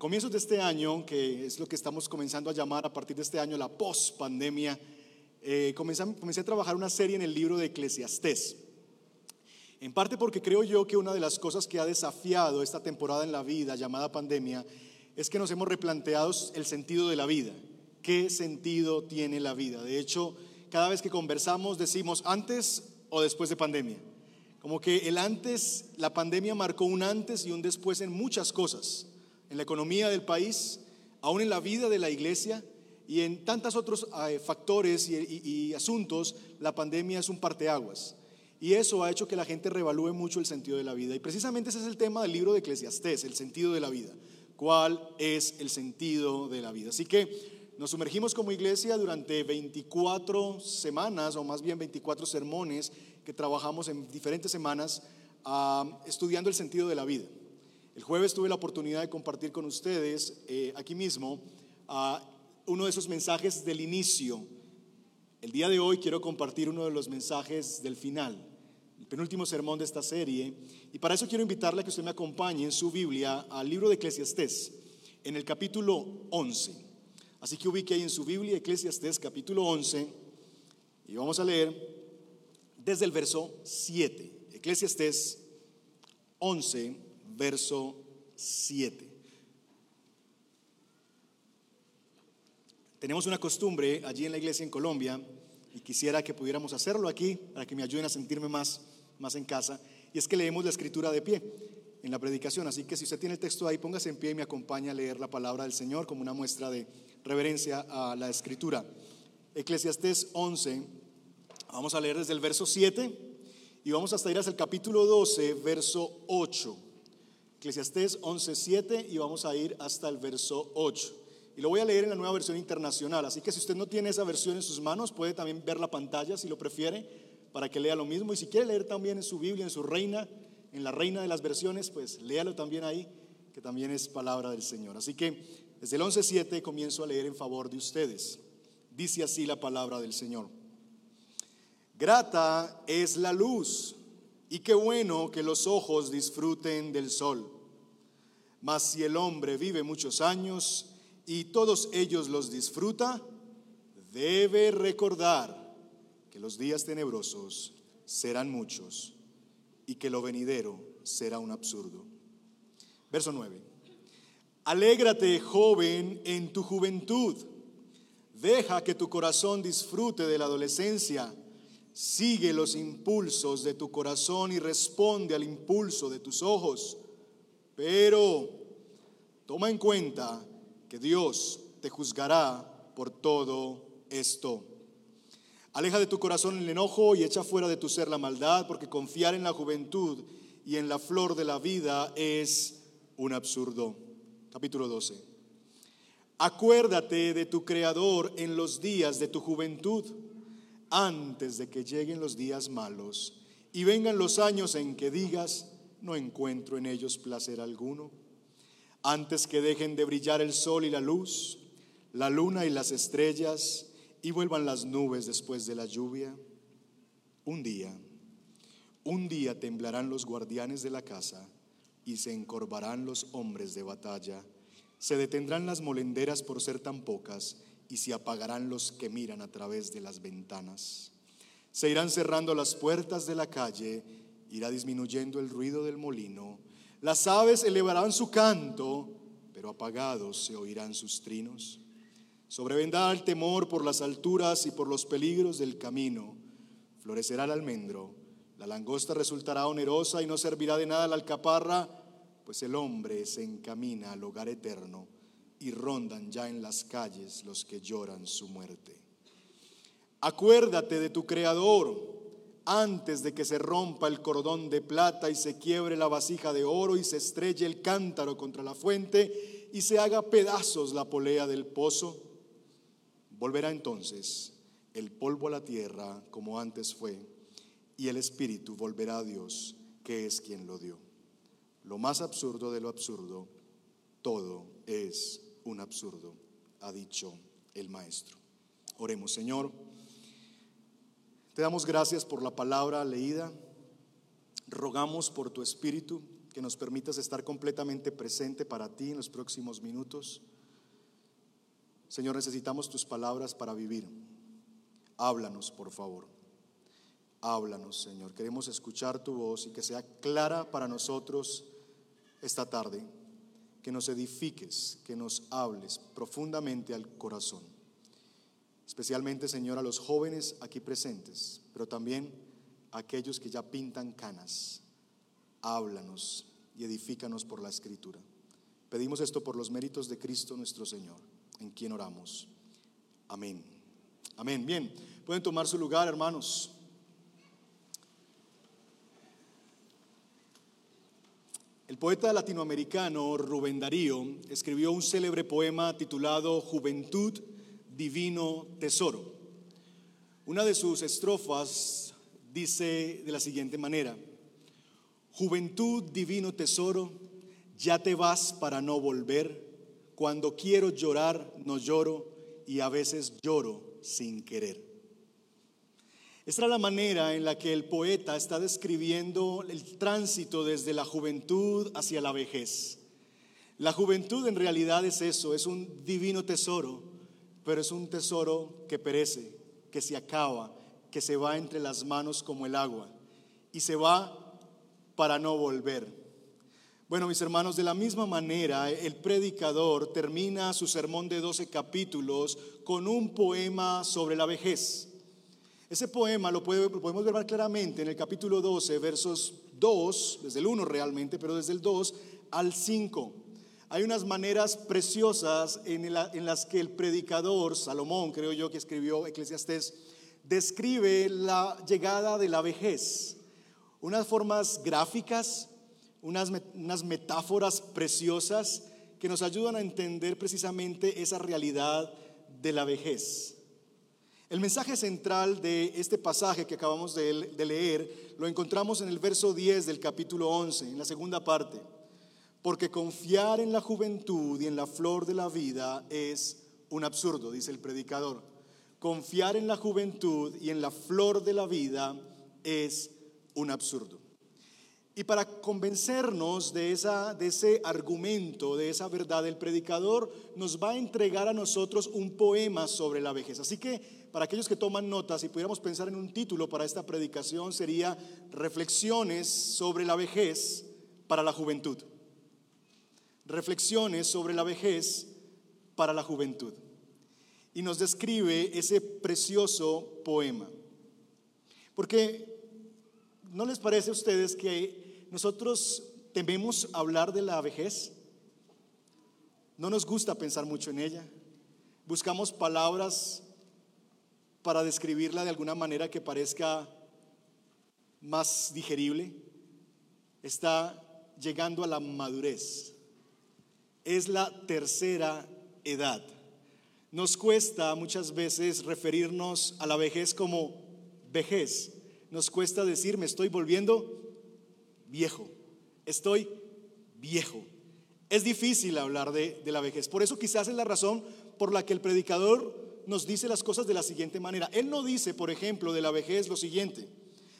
comienzos de este año, que es lo que estamos comenzando a llamar a partir de este año la post-pandemia, eh, comencé, comencé a trabajar una serie en el libro de Eclesiastés. En parte porque creo yo que una de las cosas que ha desafiado esta temporada en la vida llamada pandemia es que nos hemos replanteado el sentido de la vida. ¿Qué sentido tiene la vida? De hecho, cada vez que conversamos decimos antes o después de pandemia. Como que el antes, la pandemia marcó un antes y un después en muchas cosas en la economía del país, aún en la vida de la iglesia y en tantos otros eh, factores y, asuntos, la pandemia es un parteaguas. Y eso ha hecho que la gente revalúe mucho el sentido de la vida. Y precisamente ese es el tema del libro de Eclesiastés, el sentido de la vida. ¿Cuál es el sentido de la vida? Así que nos sumergimos como iglesia durante 24 semanas, o más bien 24 sermones que trabajamos en diferentes semanas, ah, estudiando el sentido de la vida. El jueves tuve la oportunidad de compartir con ustedes eh, aquí mismo uno de esos mensajes del inicio. El día de hoy quiero compartir uno de los mensajes del final, el penúltimo sermón de esta serie. Y para eso quiero invitarle a que usted me acompañe en su Biblia al libro de Eclesiastés, en el capítulo 11. Así que ubique ahí en su Biblia Eclesiastés capítulo 11 y vamos a leer desde el verso 7. Eclesiastés 11 verso 7. Tenemos una costumbre allí en la iglesia en Colombia y quisiera que pudiéramos hacerlo aquí para que me ayuden a sentirme más, más en casa. Y es que leemos la escritura de pie en la predicación. Así que si usted tiene el texto ahí, póngase en pie y me acompaña a leer la palabra del Señor como una muestra de reverencia a la escritura. Eclesiastés 11, vamos a leer desde el verso 7 y vamos hasta ir hasta el capítulo 12, verso 8. Eclesiastés 11.7 y vamos a ir hasta el verso 8. Y lo voy a leer en la nueva versión internacional, así que si usted no tiene esa versión en sus manos, puede también ver la pantalla si lo prefiere, para que lea lo mismo. Y si quiere leer también en su Biblia, en su reina, en la reina de las versiones, pues léalo también ahí, que también es palabra del Señor. Así que desde el 11.7 comienzo a leer en favor de ustedes. Dice así la palabra del Señor. Grata es la luz y qué bueno que los ojos disfruten del sol. Mas si el hombre vive muchos años y todos ellos los disfruta, debe recordar que los días tenebrosos serán muchos y que lo venidero será un absurdo. Verso 9. Alégrate, joven, en tu juventud. Deja que tu corazón disfrute de la adolescencia Sigue los impulsos de tu corazón y responde al impulso de tus ojos. Pero toma en cuenta que Dios te juzgará por todo esto. Aleja de tu corazón el enojo y echa fuera de tu ser la maldad, porque confiar en la juventud y en la flor de la vida es un absurdo. Capítulo 12. Acuérdate de tu Creador en los días de tu juventud antes de que lleguen los días malos y vengan los años en que digas, no encuentro en ellos placer alguno, antes que dejen de brillar el sol y la luz, la luna y las estrellas, y vuelvan las nubes después de la lluvia. Un día, un día temblarán los guardianes de la casa y se encorvarán los hombres de batalla, se detendrán las molenderas por ser tan pocas, y se apagarán los que miran a través de las ventanas. Se irán cerrando las puertas de la calle, irá disminuyendo el ruido del molino. Las aves elevarán su canto, pero apagados se oirán sus trinos. Sobrevendrá el temor por las alturas y por los peligros del camino. Florecerá el almendro, la langosta resultará onerosa y no servirá de nada la alcaparra, pues el hombre se encamina al hogar eterno y rondan ya en las calles los que lloran su muerte. Acuérdate de tu Creador antes de que se rompa el cordón de plata y se quiebre la vasija de oro y se estrelle el cántaro contra la fuente y se haga pedazos la polea del pozo. Volverá entonces el polvo a la tierra como antes fue y el espíritu volverá a Dios, que es quien lo dio. Lo más absurdo de lo absurdo, todo es un absurdo, ha dicho el maestro. Oremos, Señor. Te damos gracias por la palabra leída. Rogamos por tu espíritu que nos permitas estar completamente presente para ti en los próximos minutos. Señor, necesitamos tus palabras para vivir. Háblanos, por favor. Háblanos, Señor. Queremos escuchar tu voz y que sea clara para nosotros esta tarde. Que nos edifiques, que nos hables profundamente al corazón. Especialmente, Señor, a los jóvenes aquí presentes, pero también a aquellos que ya pintan canas. Háblanos y edifícanos por la escritura. Pedimos esto por los méritos de Cristo nuestro Señor, en quien oramos. Amén. Amén. Bien, pueden tomar su lugar, hermanos. El poeta latinoamericano Rubén Darío escribió un célebre poema titulado Juventud, Divino Tesoro. Una de sus estrofas dice de la siguiente manera, Juventud, divino tesoro, ya te vas para no volver. Cuando quiero llorar, no lloro y a veces lloro sin querer. Esta es la manera en la que el poeta está describiendo el tránsito desde la juventud hacia la vejez. La juventud en realidad es eso, es un divino tesoro, pero es un tesoro que perece, que se acaba, que se va entre las manos como el agua y se va para no volver. Bueno, mis hermanos, de la misma manera, el predicador termina su sermón de 12 capítulos con un poema sobre la vejez. Ese poema lo, podemos ver claramente en el capítulo 12, versos 2, desde el 1 realmente, pero desde el 2 al 5. Hay unas maneras preciosas en, las que el predicador, Salomón, creo yo que escribió Eclesiastés, describe la llegada de la vejez. Unas formas gráficas, unas, unas metáforas preciosas que nos ayudan a entender precisamente esa realidad de la vejez. El mensaje central de este pasaje que acabamos de, leer lo encontramos en el verso 10 del capítulo 11, en la segunda parte. Porque confiar en la juventud y en la flor de la vida es un absurdo, dice el predicador. Confiar en la juventud y en la flor de la vida es un absurdo. Y para convencernos de, esa, de ese argumento, de esa verdad, el predicador nos va a entregar a nosotros un poema sobre la vejez. Así que para aquellos que toman notas, si pudiéramos pensar en un título para esta predicación, sería Reflexiones sobre la vejez para la juventud. Reflexiones sobre la vejez para la juventud. Y nos describe ese precioso poema. Porque, ¿no les parece a ustedes que nosotros tememos hablar de la vejez. No nos gusta pensar mucho en ella. Buscamos palabras para describirla de alguna manera que parezca más digerible. Está llegando a la madurez. Es la tercera edad. Nos cuesta muchas veces referirnos a la vejez como vejez. Nos cuesta decir, me estoy volviendo viejo, estoy viejo. Es difícil hablar de, la vejez. Por eso quizás es la razón por la que el predicador nos dice las cosas de la siguiente manera. Él no dice, por ejemplo, de la vejez lo siguiente.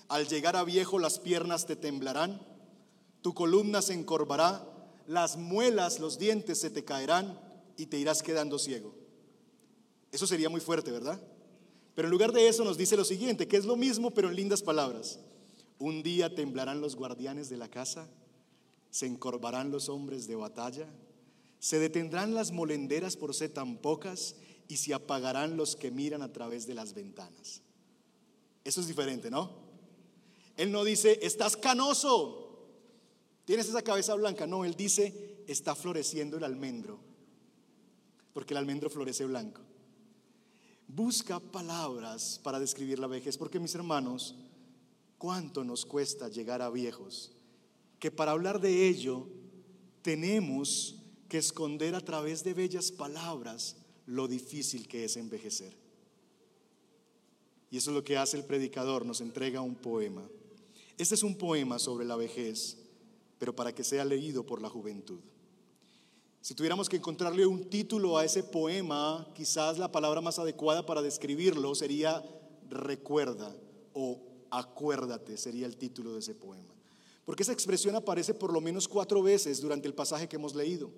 Al llegar a viejo las piernas te temblarán, tu columna se encorvará, las muelas, los dientes se te caerán y te irás quedando ciego. Eso sería muy fuerte, ¿verdad? Pero en lugar de eso nos dice lo siguiente, que es lo mismo pero en lindas palabras. Un día temblarán los guardianes de la casa, se encorvarán los hombres de batalla, se detendrán las molenderas por ser tan pocas y se apagarán los que miran a través de las ventanas. Eso es diferente, ¿no? Él no dice, estás canoso, tienes esa cabeza blanca. No, él dice, está floreciendo el almendro, porque el almendro florece blanco. Busca palabras para describir la vejez, porque mis hermanos, cuánto nos cuesta llegar a viejos, que para hablar de ello tenemos que esconder a través de bellas palabras lo difícil que es envejecer. Y eso es lo que hace el predicador, nos entrega un poema. Este es un poema sobre la vejez, pero para que sea leído por la juventud. Si tuviéramos que encontrarle un título a ese poema, quizás la palabra más adecuada para describirlo sería recuerda o Acuérdate sería el título de ese poema. Porque esa expresión aparece por lo menos cuatro veces durante el pasaje que hemos leído.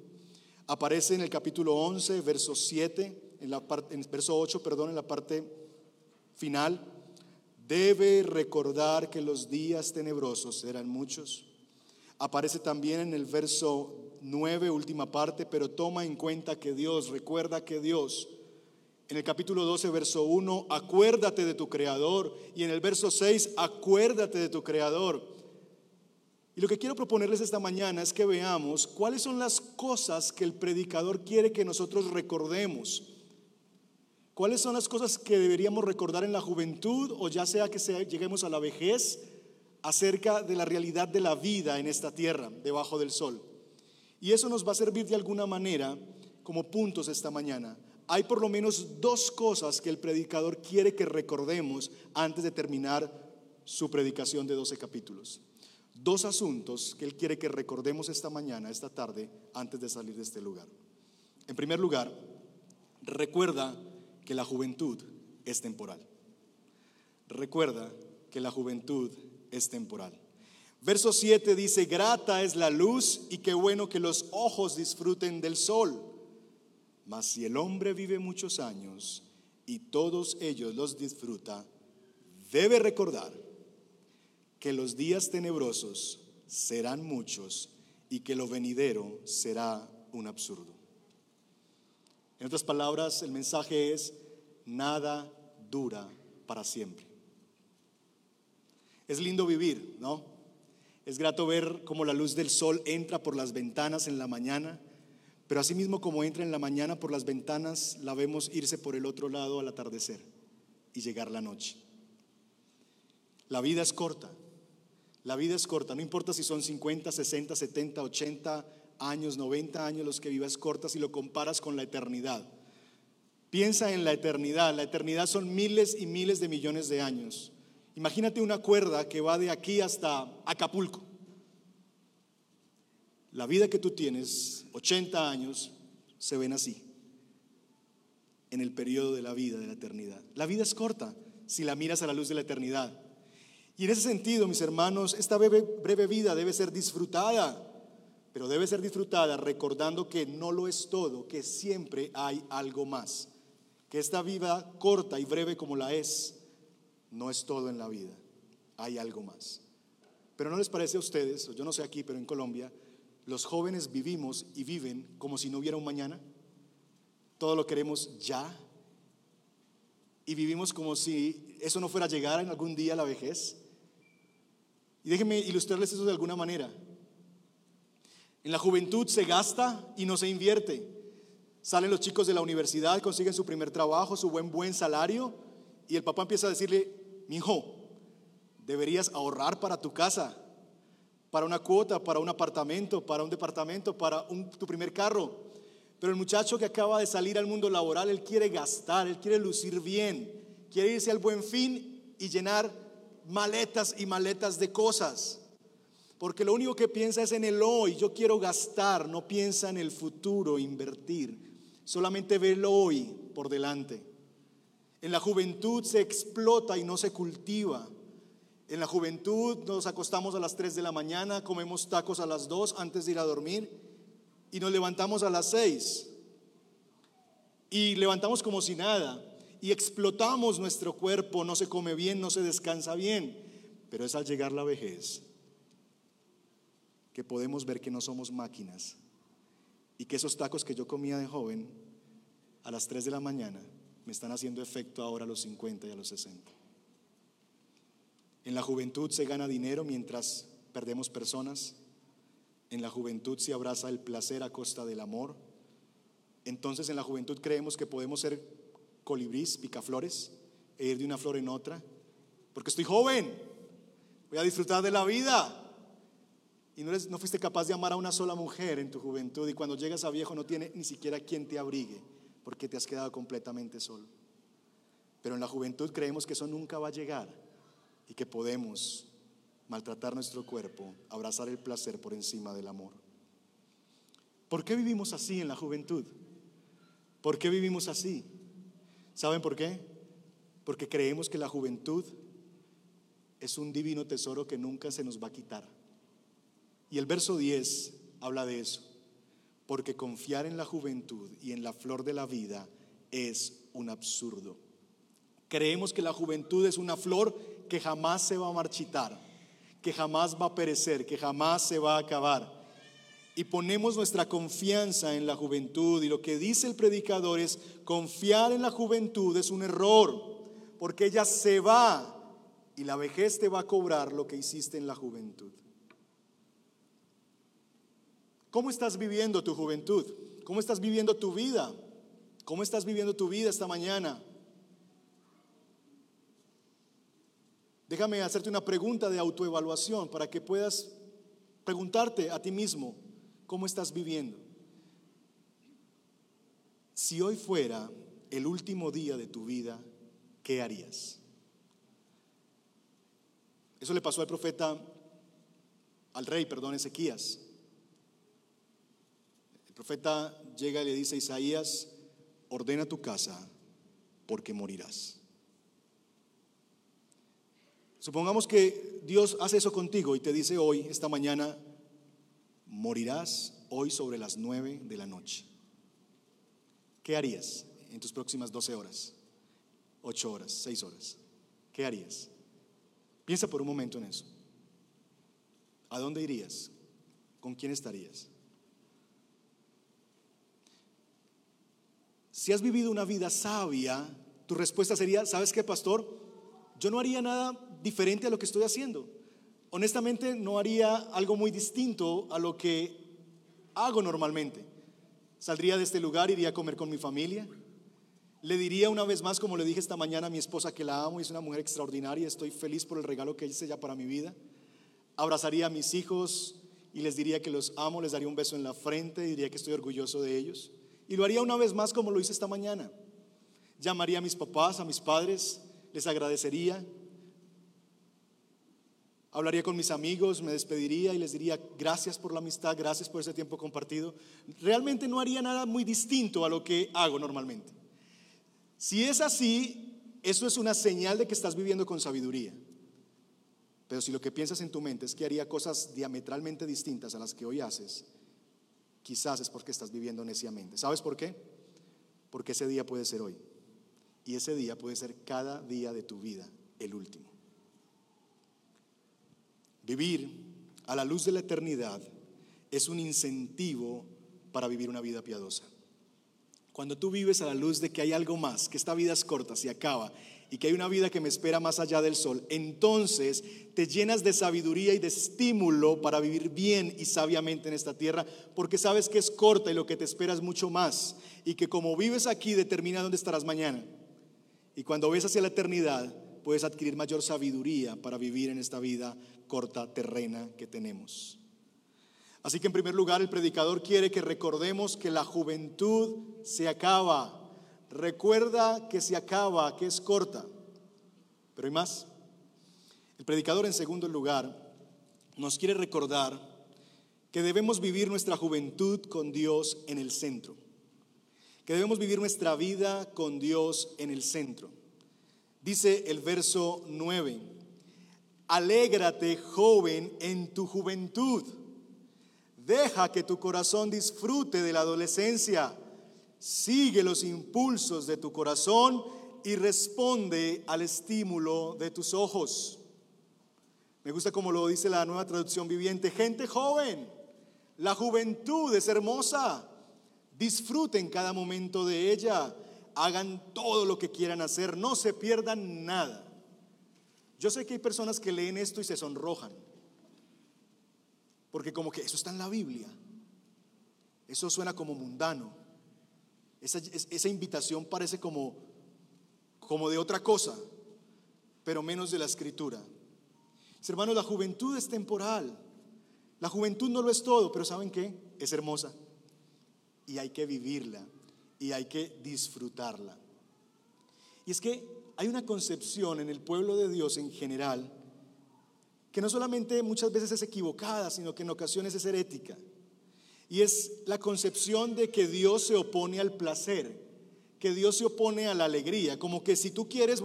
Aparece en el capítulo 11, verso 7, en, la parte, en verso 8, perdón, en la parte final. Debe recordar que los días tenebrosos serán muchos. Aparece también en el verso 9, última parte, pero toma en cuenta que Dios, recuerda que Dios, en el capítulo 12, verso 1, acuérdate de tu Creador, y en el verso 6, acuérdate de tu Creador. Y lo que quiero proponerles esta mañana es que veamos cuáles son las cosas que el predicador quiere que nosotros recordemos. ¿Cuáles son las cosas que deberíamos recordar en la juventud o ya sea que lleguemos a la vejez acerca de la realidad de la vida en esta tierra, debajo del sol? Y eso nos va a servir de alguna manera como puntos esta mañana. Hay por lo menos dos cosas que el predicador quiere que recordemos antes de terminar su predicación de 12 capítulos dos asuntos que Él quiere que recordemos esta mañana, esta tarde, antes de salir de este lugar. En primer lugar, recuerda que la juventud es temporal. Recuerda que la juventud es temporal. Verso 7 dice, grata es la luz y qué bueno que los ojos disfruten del sol. Mas si el hombre vive muchos años y todos ellos los disfruta, debe recordar que los días tenebrosos serán muchos y que lo venidero será un absurdo. En otras palabras, el mensaje es, nada dura para siempre. Es lindo vivir, ¿no? Es grato ver cómo la luz del sol entra por las ventanas en la mañana, pero asimismo como entra en la mañana por las ventanas, la vemos irse por el otro lado al atardecer y llegar la noche. La vida es corta, la vida es corta, no importa si son 50, 60, 70, 80 años, 90 años los que vivas cortas si lo comparas con la eternidad. Piensa en la eternidad, la eternidad son miles y miles de millones de años. Imagínate una cuerda que va de aquí hasta Acapulco. La vida que tú tienes, 80 años, se ven así, en el periodo de la vida, de la eternidad. La vida es corta si la miras a la luz de la eternidad. Y en ese sentido, mis hermanos, esta breve, vida debe ser disfrutada, pero debe ser disfrutada recordando que no lo es todo, que siempre hay algo más, que esta vida corta y breve como la es, no es todo en la vida, hay algo más. Pero no les parece a ustedes, yo no sé aquí, pero en Colombia, los jóvenes vivimos y viven como si no hubiera un mañana. Todo lo queremos ya. Y vivimos como si eso no fuera a llegar en algún día a la vejez. Y déjenme ilustrarles eso de alguna manera. En la juventud se gasta y no se invierte. Salen los chicos de la universidad, consiguen su primer trabajo, su buen buen salario y el papá empieza a decirle, "Mi hijo, deberías ahorrar para tu casa, para una cuota, para un apartamento, para un departamento, para tu primer carro." Pero el muchacho que acaba de salir al mundo laboral, él quiere gastar, él quiere lucir bien, quiere irse al buen fin y llenar maletas y maletas de cosas. Porque lo único que piensa es en el hoy. Yo quiero gastar, no piensa en el futuro, invertir. Solamente ve el hoy por delante. En la juventud se explota y no se cultiva. En la juventud nos acostamos a las 3 de la mañana, comemos tacos a las 2 antes de ir a dormir y nos levantamos a las 6. Y levantamos como si nada y explotamos nuestro cuerpo, no se come bien, no se descansa bien, pero es al llegar la vejez que podemos ver que no somos máquinas y que esos tacos que yo comía de joven a las 3 de la mañana me están haciendo efecto ahora a los 50 y a los 60. En la juventud se gana dinero mientras perdemos personas. En la juventud se abraza el placer a costa del amor. Entonces en la juventud creemos que podemos ser colibrís, picaflores, e ir de una flor en otra, porque estoy joven, voy a disfrutar de la vida. Y no, no fuiste capaz de amar a una sola mujer en tu juventud y cuando llegas a viejo no tiene ni siquiera quien te abrigue, porque te has quedado completamente solo. Pero en la juventud creemos que eso nunca va a llegar y que podemos maltratar nuestro cuerpo, abrazar el placer por encima del amor. ¿Por qué vivimos así en la juventud? ¿Por qué vivimos así? ¿Saben por qué? Porque creemos que la juventud es un divino tesoro que nunca se nos va a quitar. Y el verso 10 habla de eso, porque confiar en la juventud y en la flor de la vida es un absurdo. Creemos que la juventud es una flor que jamás se va a marchitar, que jamás va a perecer, que jamás se va a acabar y ponemos nuestra confianza en la juventud. Y lo que dice el predicador es, confiar en la juventud es un error, porque ella se va y la vejez te va a cobrar lo que hiciste en la juventud. ¿Cómo estás viviendo tu juventud? ¿Cómo estás viviendo tu vida? ¿Cómo estás viviendo tu vida esta mañana? Déjame hacerte una pregunta de autoevaluación para que puedas preguntarte a ti mismo, ¿Cómo estás viviendo? Si hoy fuera el último día de tu vida, ¿qué harías? Eso le pasó al profeta, al rey, perdón, Ezequías. Profeta llega y le dice a Isaías, ordena tu casa porque morirás. Supongamos que Dios hace eso contigo y te dice hoy, esta mañana, morirás hoy sobre las nueve de la noche. ¿Qué harías en tus próximas 12 horas? 8 horas, 6 horas. ¿Qué harías? Piensa por un momento en eso. ¿A dónde irías? ¿Con quién estarías? Si has vivido una vida sabia, tu respuesta sería, ¿sabes qué, pastor? Yo no haría nada diferente a lo que estoy haciendo honestamente no haría algo muy distinto a lo que hago normalmente. Saldría de este lugar, iría a comer con mi familia. Le diría una vez más, como le dije esta mañana a mi esposa, que la amo y es una mujer extraordinaria, estoy feliz por el regalo que hice ya para mi vida. Abrazaría a mis hijos y les diría que los amo, les daría un beso en la frente, diría que estoy orgulloso de ellos. Y lo haría una vez más como lo hice esta mañana. Llamaría a mis papás, a mis padres, les agradecería, Hablaría con mis amigos, me despediría y les diría gracias por la amistad, gracias por ese tiempo compartido. Realmente no haría nada muy distinto a lo que hago normalmente. Si es así, eso es una señal de que estás viviendo con sabiduría. Pero si lo que piensas en tu mente es que haría cosas diametralmente distintas a las que hoy haces, quizás es porque estás viviendo neciamente. ¿Sabes por qué? Porque ese día puede ser hoy. Y ese día puede ser cada día de tu vida, el último. Vivir a la luz de la eternidad es un incentivo para vivir una vida piadosa. Cuando tú vives a la luz de que hay algo más, que esta vida es corta, se acaba y que hay una vida que me espera más allá del sol, entonces te llenas de sabiduría y de estímulo para vivir bien y sabiamente en esta tierra, porque sabes que es corta y lo que te espera es mucho más, y que como vives aquí determina dónde estarás mañana. Y cuando ves hacia la eternidad, puedes adquirir mayor sabiduría para vivir en esta vida corta terrena que tenemos. Así que en primer lugar el predicador quiere que recordemos que la juventud se acaba. Recuerda que se acaba, que es corta. Pero hay más. El predicador en segundo lugar nos quiere recordar que debemos vivir nuestra juventud con Dios en el centro. Que debemos vivir nuestra vida con Dios en el centro. Dice el verso 9, alégrate joven en tu juventud, deja que tu corazón disfrute de la adolescencia, sigue los impulsos de tu corazón y responde al estímulo de tus ojos. Me gusta como lo dice la nueva traducción viviente, gente joven, la juventud es hermosa, disfruten cada momento de ella. Hagan todo lo que quieran hacer, no se pierdan nada. Yo sé que hay personas que leen esto y se sonrojan, porque como que eso está en la Biblia, eso suena como mundano, esa, invitación parece como, como de otra cosa, pero menos de la escritura. hermanos, la juventud es temporal, la juventud no lo es todo, pero ¿saben qué? Es hermosa y hay que vivirla y hay que disfrutarla. Y es que hay una concepción en el pueblo de Dios en general que no solamente muchas veces es equivocada, sino que en ocasiones es herética. Y es la concepción de que Dios se opone al placer, que Dios se opone a la alegría, como que si tú quieres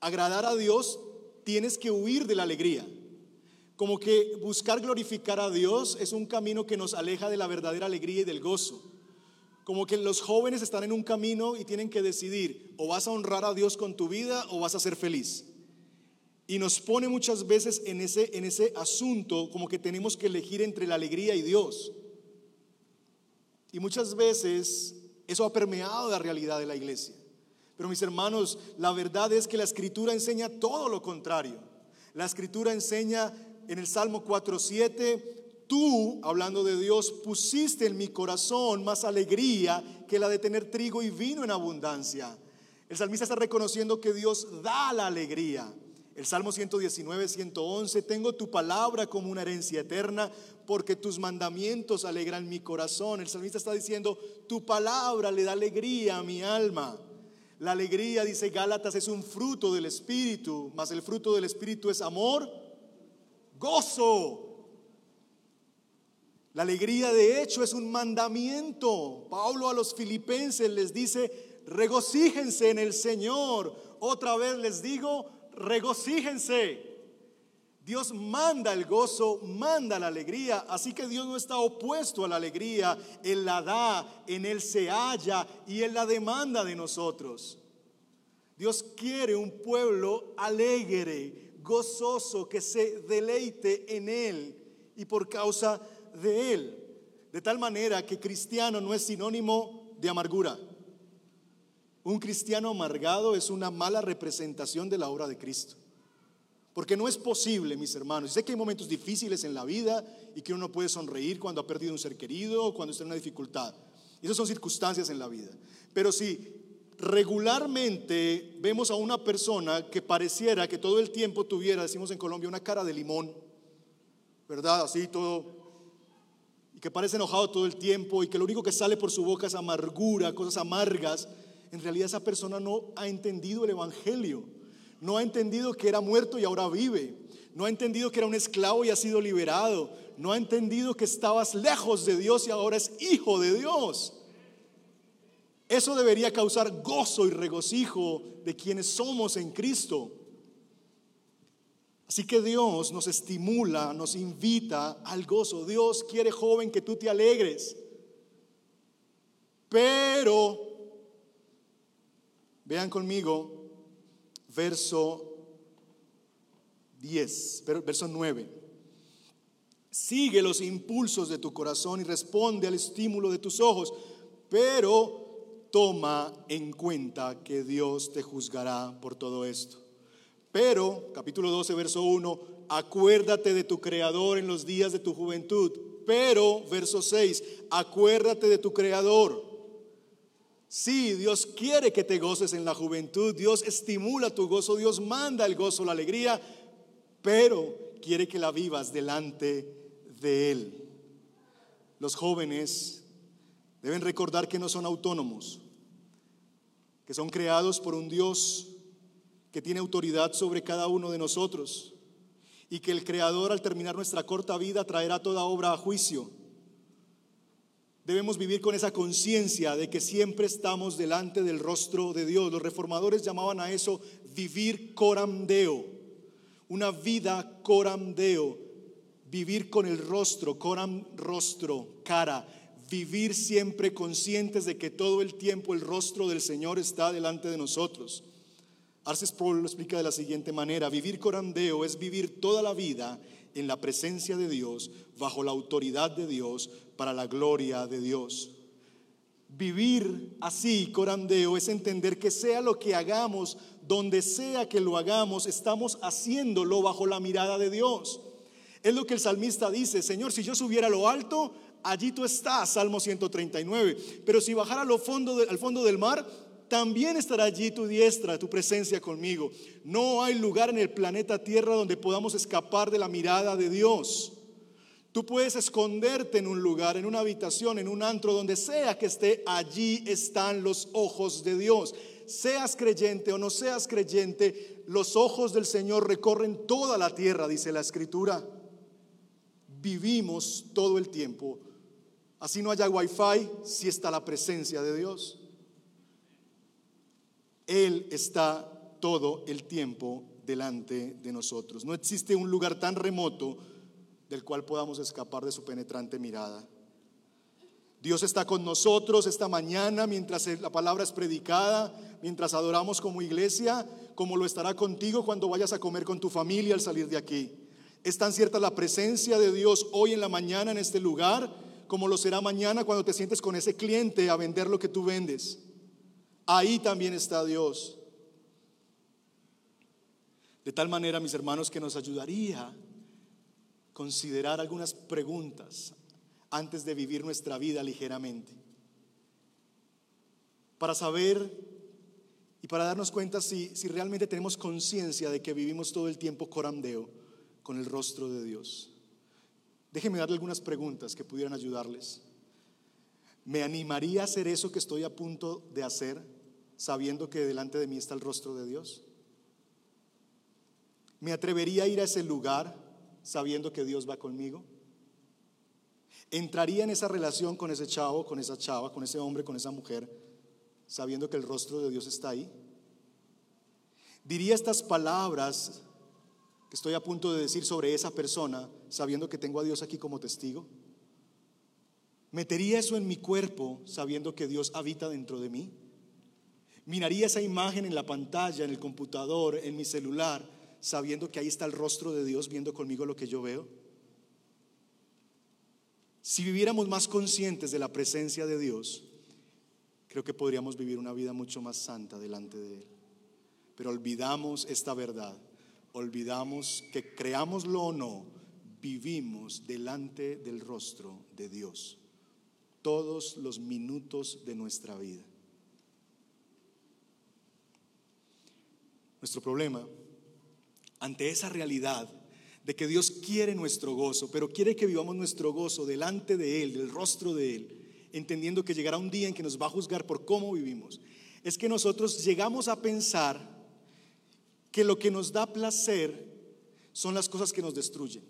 agradar a Dios, tienes que huir de la alegría. como que buscar glorificar a Dios es un camino que nos aleja de la verdadera alegría y del gozo. Como que los jóvenes están en un camino y tienen que decidir, o vas a honrar a Dios con tu vida o vas a ser feliz. Y nos pone muchas veces en ese, en ese asunto como que tenemos que elegir entre la alegría y Dios. Y muchas veces eso ha permeado la realidad de la iglesia. Pero mis hermanos, la verdad es que la escritura enseña todo lo contrario. La escritura enseña en el Salmo 4.7, tú, hablando de Dios, pusiste en mi corazón más alegría que la de tener trigo y vino en abundancia. El salmista está reconociendo que Dios da la alegría. El Salmo 119, 111, tengo tu palabra como una herencia eterna, porque tus mandamientos alegran mi corazón. El salmista está diciendo, tu palabra le da alegría a mi alma. La alegría, dice Gálatas, es un fruto del Espíritu, mas el fruto del Espíritu es amor, gozo. La alegría de hecho es un mandamiento. Pablo a los filipenses les dice, regocíjense en el Señor. Otra vez les digo, regocíjense. Dios manda el gozo, manda la alegría, así que Dios no está opuesto a la alegría, Él la da, en Él se halla y Él la demanda de nosotros. Dios quiere un pueblo alegre, gozoso, que se deleite en Él y por causa de Él. De tal manera que cristiano no es sinónimo de amargura. Un cristiano amargado es una mala representación de la obra de Cristo. Porque no es posible, mis hermanos. Sé que hay momentos difíciles en la vida y que uno puede sonreír cuando ha perdido un ser querido o cuando está en una dificultad. esas son circunstancias en la vida. Pero si regularmente vemos a una persona que pareciera que todo el tiempo tuviera, decimos en Colombia, una cara de limón, ¿verdad? Así todo, y que parece enojado todo el tiempo y que lo único que sale por su boca es amargura, cosas amargas, en realidad esa persona no ha entendido el Evangelio, no ha entendido que era muerto y ahora vive, no ha entendido que era un esclavo y ha sido liberado, no ha entendido que estabas lejos de Dios y ahora es hijo de Dios. Eso debería causar gozo y regocijo de quienes somos en Cristo. Así que Dios nos estimula, nos invita al gozo. Dios quiere, joven, que tú te alegres. Pero, vean conmigo, verso 10, verso 9. Sigue los impulsos de tu corazón y responde al estímulo de tus ojos, pero toma en cuenta que Dios te juzgará por todo esto. Pero, capítulo 12, verso 1, acuérdate de tu Creador en los días de tu juventud. Pero, verso 6, acuérdate de tu Creador. Sí, Dios quiere que te goces en la juventud, Dios estimula tu gozo, Dios manda el gozo, la alegría, pero quiere que la vivas delante de Él. Los jóvenes Deben recordar que no son autónomos, que son creados por un Dios que tiene autoridad sobre cada uno de nosotros y que el Creador al terminar nuestra corta vida traerá toda obra a juicio. Debemos vivir con esa conciencia de que siempre estamos delante del rostro de Dios. Los reformadores llamaban a eso vivir coram deo, una vida coram deo, vivir con el rostro, coram rostro, cara, vivir siempre conscientes de que todo el tiempo el rostro del Señor está delante de nosotros. Arces Paul lo explica de la siguiente manera, vivir corandeo es vivir toda la vida en la presencia de Dios, bajo la autoridad de Dios, para la gloria de Dios. Vivir así, corandeo, es entender que sea lo que hagamos, donde sea que lo hagamos, estamos haciéndolo bajo la mirada de Dios. Es lo que el salmista dice, Señor, si yo subiera a lo alto, allí tú estás, Salmo 139. Pero si bajara al fondo, al fondo del mar, también estará allí tu diestra, tu presencia conmigo. No hay lugar en el planeta Tierra donde podamos escapar de la mirada de Dios. Tú puedes esconderte en un lugar, en una habitación, en un antro, donde sea que esté, allí están los ojos de Dios. Seas creyente o no seas creyente, los ojos del Señor recorren toda la tierra, dice la Escritura. Vivimos todo el tiempo Así no haya wifi, si está la presencia de Dios. Él está todo el tiempo delante de nosotros. No existe un lugar tan remoto del cual podamos escapar de su penetrante mirada. Dios está con nosotros esta mañana mientras la palabra es predicada, mientras adoramos como iglesia, como lo estará contigo cuando vayas a comer con tu familia al salir de aquí. Es tan cierta la presencia de Dios hoy en la mañana en este lugar, como lo será mañana cuando te sientes con ese cliente a vender lo que tú vendes. Ahí también está Dios. De tal manera, mis hermanos, que nos ayudaría considerar algunas preguntas antes de vivir nuestra vida ligeramente. Para saber y para darnos cuenta si, si realmente tenemos conciencia de que vivimos todo el tiempo corandeo con el rostro de Dios. Déjenme darle algunas preguntas que pudieran ayudarles. ¿Me animaría a hacer eso que estoy a punto de hacer sabiendo que delante de mí está el rostro de Dios? ¿Me atrevería a ir a ese lugar sabiendo que Dios va conmigo? ¿Entraría en esa relación con ese chavo, con esa chava, con ese hombre, con esa mujer, sabiendo que el rostro de Dios está ahí? ¿Diría estas palabras que estoy a punto de decir sobre esa persona, sabiendo que tengo a Dios aquí como testigo? ¿Metería eso en mi cuerpo sabiendo que Dios habita dentro de mí? ¿Miraría esa imagen en la pantalla, en el computador, en mi celular, sabiendo que ahí está el rostro de Dios viendo conmigo lo que yo veo? Si viviéramos más conscientes de la presencia de Dios, creo que podríamos vivir una vida mucho más santa delante de Él. Pero olvidamos esta verdad, olvidamos que creámoslo o no, vivimos delante del rostro de Dios todos los minutos de nuestra vida. Nuestro problema ante esa realidad de que Dios quiere nuestro gozo, pero quiere que vivamos nuestro gozo delante de Él, del rostro de Él, entendiendo que llegará un día en que nos va a juzgar por cómo vivimos. Es que nosotros llegamos a pensar que lo que nos da placer son las cosas que nos destruyen.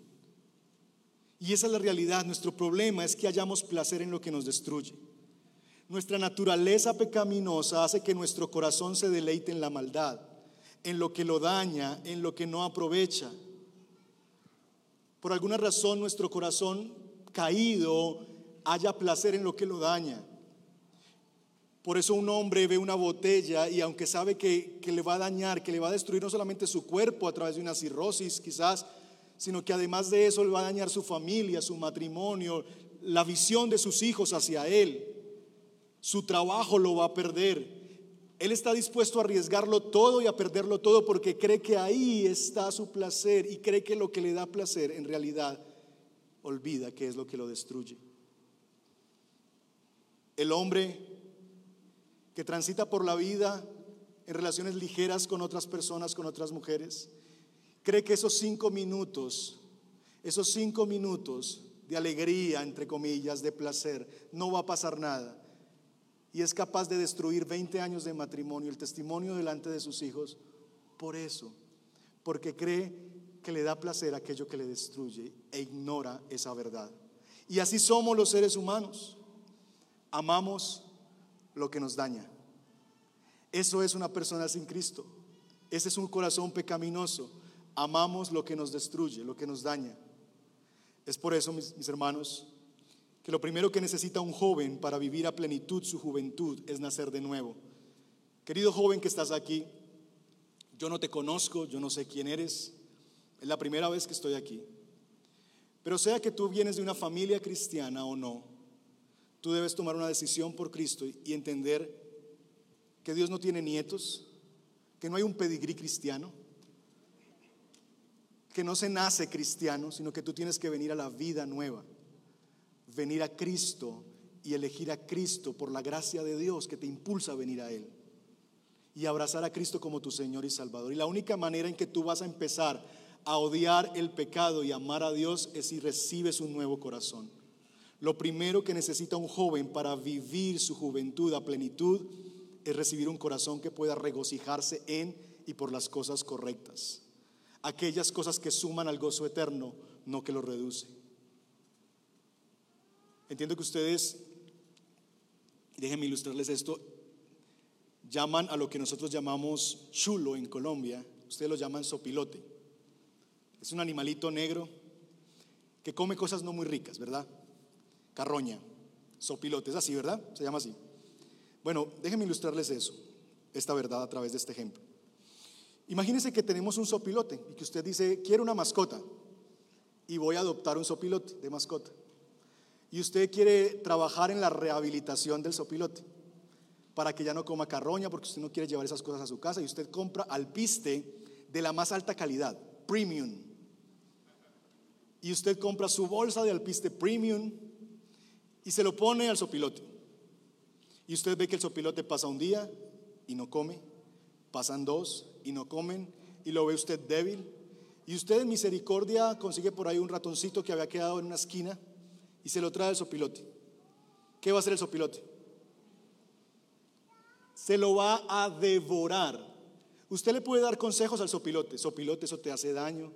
Y esa es la realidad. Nuestro problema es que hallamos placer en lo que nos destruye. Nuestra naturaleza pecaminosa hace que nuestro corazón se deleite en la maldad, en lo que lo daña, en lo que no aprovecha. Por alguna razón nuestro corazón caído haya placer en lo que lo daña. Por eso un hombre ve una botella y aunque sabe que, le va a dañar, que le va a destruir no solamente su cuerpo a través de una cirrosis quizás, sino que además de eso le va a dañar su familia, su matrimonio, la visión de sus hijos hacia él, su trabajo lo va a perder, él está dispuesto a arriesgarlo todo y a perderlo todo porque cree que ahí está su placer y cree que lo que le da placer en realidad olvida que es lo que lo destruye. El hombre que transita por la vida en relaciones ligeras con otras personas, con otras mujeres, cree que esos cinco minutos, esos cinco minutos de alegría, entre comillas, de placer, no va a pasar nada y es capaz de destruir 20 años de matrimonio, el testimonio delante de sus hijos, por eso, porque cree que le da placer aquello que le destruye e ignora esa verdad. Y así somos los seres humanos. Amamos lo que nos daña. Eso es una persona sin Cristo. Ese es un corazón pecaminoso. Amamos lo que nos destruye, lo que nos daña. Es por eso, mis, mis hermanos, que lo primero que necesita un joven para vivir a plenitud su juventud es nacer de nuevo. Querido joven que estás aquí, yo no te conozco, yo no sé quién eres, es la primera vez que estoy aquí. Pero sea que tú vienes de una familia cristiana o no, tú debes tomar una decisión por Cristo y entender que Dios no tiene nietos, que no hay un pedigrí cristiano, que no se nace cristiano, sino que tú tienes que venir a la vida nueva venir a Cristo y elegir a Cristo por la gracia de Dios que te impulsa a venir a Él. Y abrazar a Cristo como tu Señor y Salvador. Y la única manera en que tú vas a empezar a odiar el pecado y amar a Dios es si recibes un nuevo corazón. Lo primero que necesita un joven para vivir su juventud a plenitud es recibir un corazón que pueda regocijarse en y por las cosas correctas. Aquellas cosas que suman al gozo eterno, no que lo reduce. Entiendo que ustedes, déjenme ilustrarles esto, llaman a lo que nosotros llamamos chulo en Colombia, ustedes lo llaman sopilote. Es un animalito negro que come cosas no muy ricas, ¿verdad? Carroña, sopilote, es así, ¿verdad? Se llama así. Bueno, déjenme ilustrarles eso, esta verdad a través de este ejemplo. Imagínense que tenemos un sopilote y que usted dice, quiero una mascota y voy a adoptar un sopilote de mascota. Y usted quiere trabajar en la rehabilitación del sopilote para que ya no coma carroña porque usted no quiere llevar esas cosas a su casa y usted compra alpiste de la más alta calidad, premium. Y usted compra su bolsa de alpiste premium y se lo pone al sopilote. Y usted ve que el sopilote pasa un día y no come, pasan dos y no comen, y lo ve usted débil. Y usted misericordia consigue por ahí un ratoncito que había quedado en una esquina y se lo trae al sopilote. ¿Qué va a hacer el sopilote? Se lo va a devorar. Usted le puede dar consejos al sopilote. Sopilote, eso te hace daño,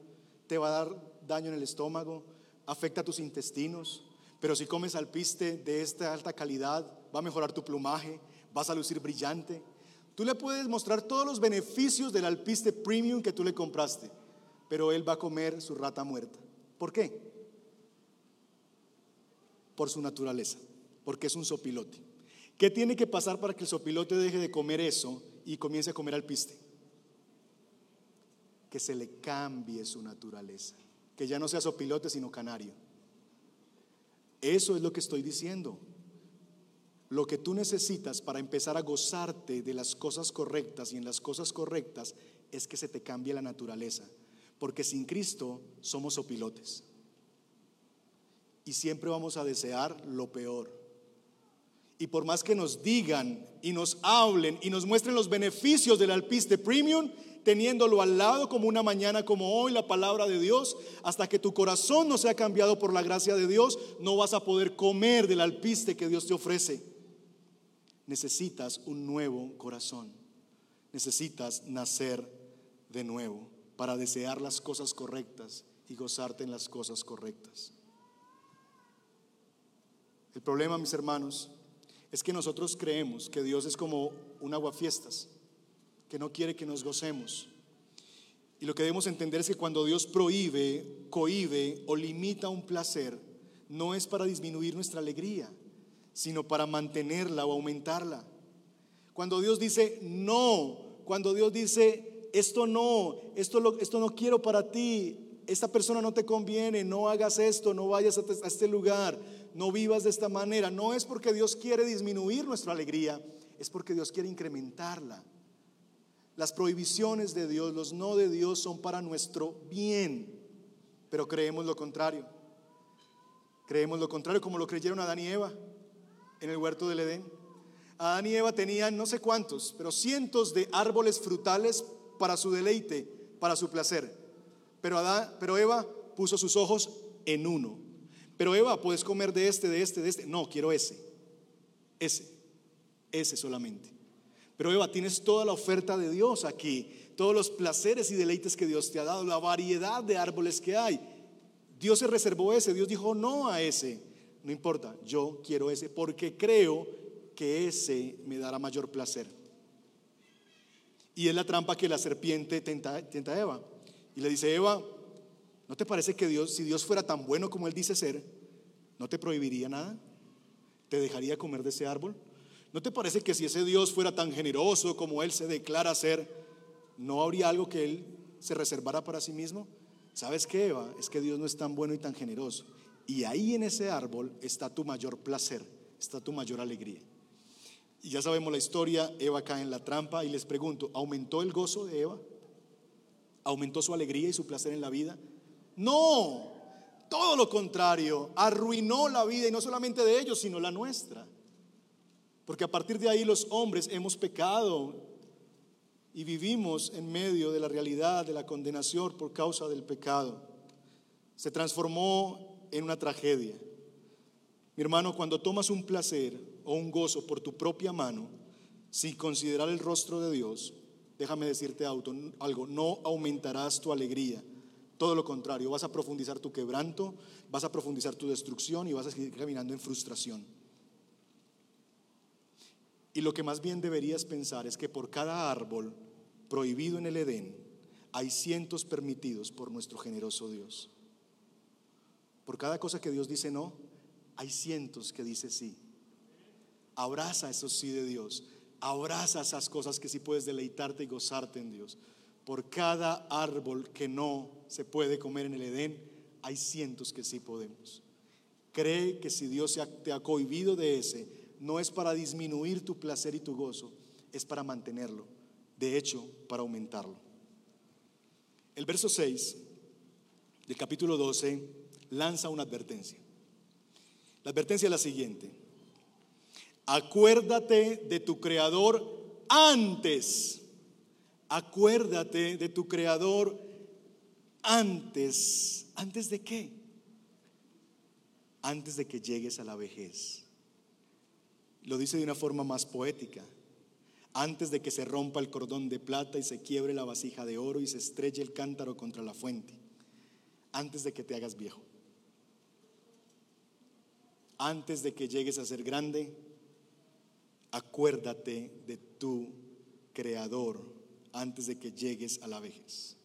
te va a dar daño en el estómago, afecta tus intestinos. Pero si comes alpiste de esta alta calidad, va a mejorar tu plumaje, vas a lucir brillante. Tú le puedes mostrar todos los beneficios del alpiste premium que tú le compraste, pero él va a comer su rata muerta. ¿Por qué? Por su naturaleza, porque es un sopilote. ¿Qué tiene que pasar para que el sopilote deje de comer eso y comience a comer alpiste? Que se le cambie su naturaleza, que ya no sea sopilote sino canario. Eso es lo que estoy diciendo. Lo que tú necesitas para empezar a gozarte de las cosas correctas y en las cosas correctas es que se te cambie la naturaleza. Porque sin Cristo somos opilotes. Y siempre vamos a desear lo peor. Y por más que nos digan y nos hablen y nos muestren los beneficios del alpiste premium, teniéndolo al lado como una mañana como hoy, la palabra de Dios, hasta que tu corazón no sea cambiado por la gracia de Dios, no vas a poder comer del alpiste que Dios te ofrece necesitas un nuevo corazón. Necesitas nacer de nuevo para desear las cosas correctas y gozarte en las cosas correctas. El problema, mis hermanos, es que nosotros creemos que Dios es como un aguafiestas, que no quiere que nos gocemos. Y lo que debemos entender es que cuando Dios prohíbe, cohíbe o limita un placer, no es para disminuir nuestra alegría, sino para mantenerla o aumentarla. Cuando Dios dice no, cuando Dios dice esto no, esto, esto no quiero para ti, esta persona no te conviene, no hagas esto, no vayas a este lugar, no vivas de esta manera, no es porque Dios quiere disminuir nuestra alegría, es porque Dios quiere incrementarla. Las prohibiciones de Dios, los no de Dios son para nuestro bien, pero creemos lo contrario. Creemos lo contrario como lo creyeron Adán y Eva en el huerto del Edén. Adán y Eva tenían no sé cuántos, pero cientos de árboles frutales para su deleite, para su placer. Pero, Adán, pero Eva puso sus ojos en uno. Pero Eva, puedes comer de este, de este, de este. No, quiero ese. Ese. Ese solamente. Pero Eva, tienes toda la oferta de Dios aquí. Todos los placeres y deleites que Dios te ha dado. La variedad de árboles que hay. Dios se reservó ese. Dios dijo no a ese no importa, yo quiero ese porque creo que ese me dará mayor placer. Y es la trampa que la serpiente tenta, a Eva. Y le dice, Eva, ¿no te parece que Dios, si Dios fuera tan bueno como Él dice ser, no te prohibiría nada? ¿Te dejaría comer de ese árbol? ¿No te parece que si ese Dios fuera tan generoso como Él se declara ser, no habría algo que Él se reservara para sí mismo? ¿Sabes qué, Eva? Es que Dios no es tan bueno y tan generoso. Y ahí en ese árbol está tu mayor placer, está tu mayor alegría. Y ya sabemos la historia, Eva cae en la trampa y les pregunto, ¿aumentó el gozo de Eva? ¿Aumentó su alegría y su placer en la vida? No, todo lo contrario, arruinó la vida y no solamente de ellos, sino la nuestra. Porque a partir de ahí los hombres hemos pecado y vivimos en medio de la realidad de la condenación por causa del pecado. Se transformó en una tragedia. Mi hermano, cuando tomas un placer o un gozo por tu propia mano, sin considerar el rostro de Dios, déjame decirte algo, no aumentarás tu alegría. Todo lo contrario, vas a profundizar tu quebranto, vas a profundizar tu destrucción y vas a seguir caminando en frustración. Y lo que más bien deberías pensar es que por cada árbol prohibido en el Edén, hay cientos permitidos por nuestro generoso Dios. Por cada cosa que Dios dice no, hay cientos que dice sí. Abraza esos sí de Dios. Abraza esas cosas que sí puedes deleitarte y gozarte en Dios. Por cada árbol que no se puede comer en el Edén, hay cientos que sí podemos. Cree que si Dios te ha cohibido de ese, no es para disminuir tu placer y tu gozo, es para mantenerlo. De hecho, para aumentarlo. El verso 6 del capítulo 12 lanza una advertencia. La advertencia es la siguiente. Acuérdate de tu creador antes. Acuérdate de tu creador antes. ¿Antes de qué? Antes de que llegues a la vejez. Lo dice de una forma más poética. Antes de que se rompa el cordón de plata y se quiebre la vasija de oro y se estrelle el cántaro contra la fuente. Antes de que te hagas viejo. Antes de que llegues a ser grande, acuérdate de tu creador antes de que llegues a la vejez.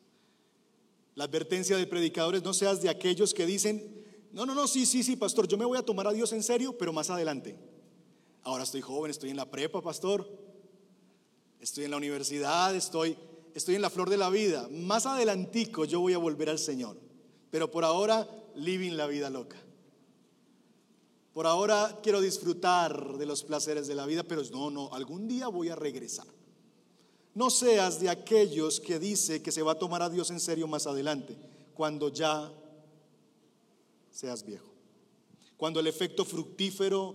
La advertencia del predicador es no seas de aquellos que dicen, no, no, no, sí, sí, sí, pastor, yo me voy a tomar a Dios en serio, pero más adelante. Ahora estoy joven, estoy en la prepa, pastor, estoy en la universidad, estoy, estoy en la flor de la vida. Más adelantico yo voy a volver al Señor, pero por ahora, living la vida loca. Por ahora quiero disfrutar de los placeres de la vida, pero no, no, algún día voy a regresar. No seas de aquellos que dice que se va a tomar a Dios en serio más adelante, cuando ya seas viejo. Cuando el efecto fructífero,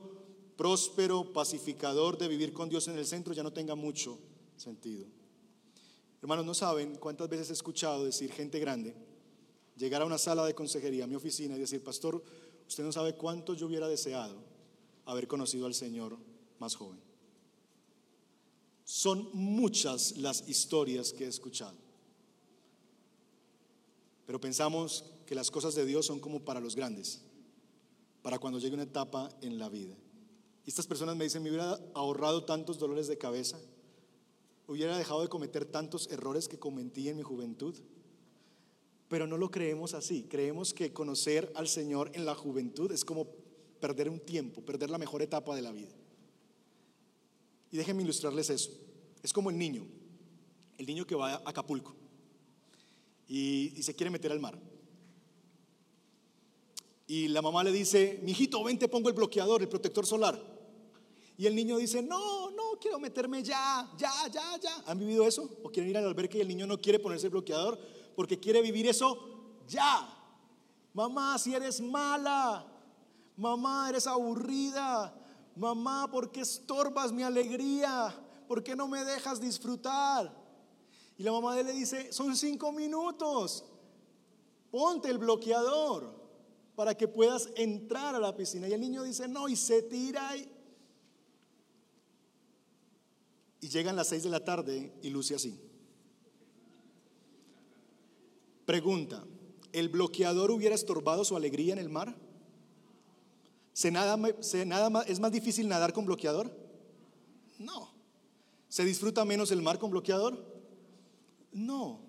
próspero, pacificador de vivir con Dios en el centro ya no tenga mucho sentido. Hermanos, no saben cuántas veces he escuchado decir gente grande llegar a una sala de consejería, a mi oficina, y decir, pastor, Usted no sabe cuánto yo hubiera deseado haber conocido al Señor más joven. Son muchas las historias que he escuchado. Pero pensamos que las cosas de Dios son como para los grandes, para cuando llegue una etapa en la vida. Y estas personas me dicen, me hubiera ahorrado tantos dolores de cabeza, hubiera dejado de cometer tantos errores que cometí en mi juventud. Pero no lo creemos así. Creemos que conocer al Señor en la juventud es como perder un tiempo, perder la mejor etapa de la vida. Y déjenme ilustrarles eso. Es como el niño, el niño que va a Acapulco y, se quiere meter al mar. Y la mamá le dice, mijito, ven, te pongo el bloqueador, el protector solar. Y el niño dice, no, no, quiero meterme ya, ya, ya, ya. ¿Han vivido eso? ¿O quieren ir al albergue y el niño no quiere ponerse el bloqueador? porque quiere vivir eso ya. Mamá, si eres mala. Mamá, eres aburrida. Mamá, ¿por qué estorbas mi alegría? ¿Por qué no me dejas disfrutar? Y la mamá de él le dice, son cinco minutos. Ponte el bloqueador para que puedas entrar a la piscina. Y el niño dice, no, y se tira. Y, y llegan las seis de la tarde y luce así. Pregunta, ¿el bloqueador hubiera estorbado su alegría en el mar? ¿Se nada, ¿Es más difícil nadar con bloqueador? No. ¿Se disfruta menos el mar con bloqueador? No.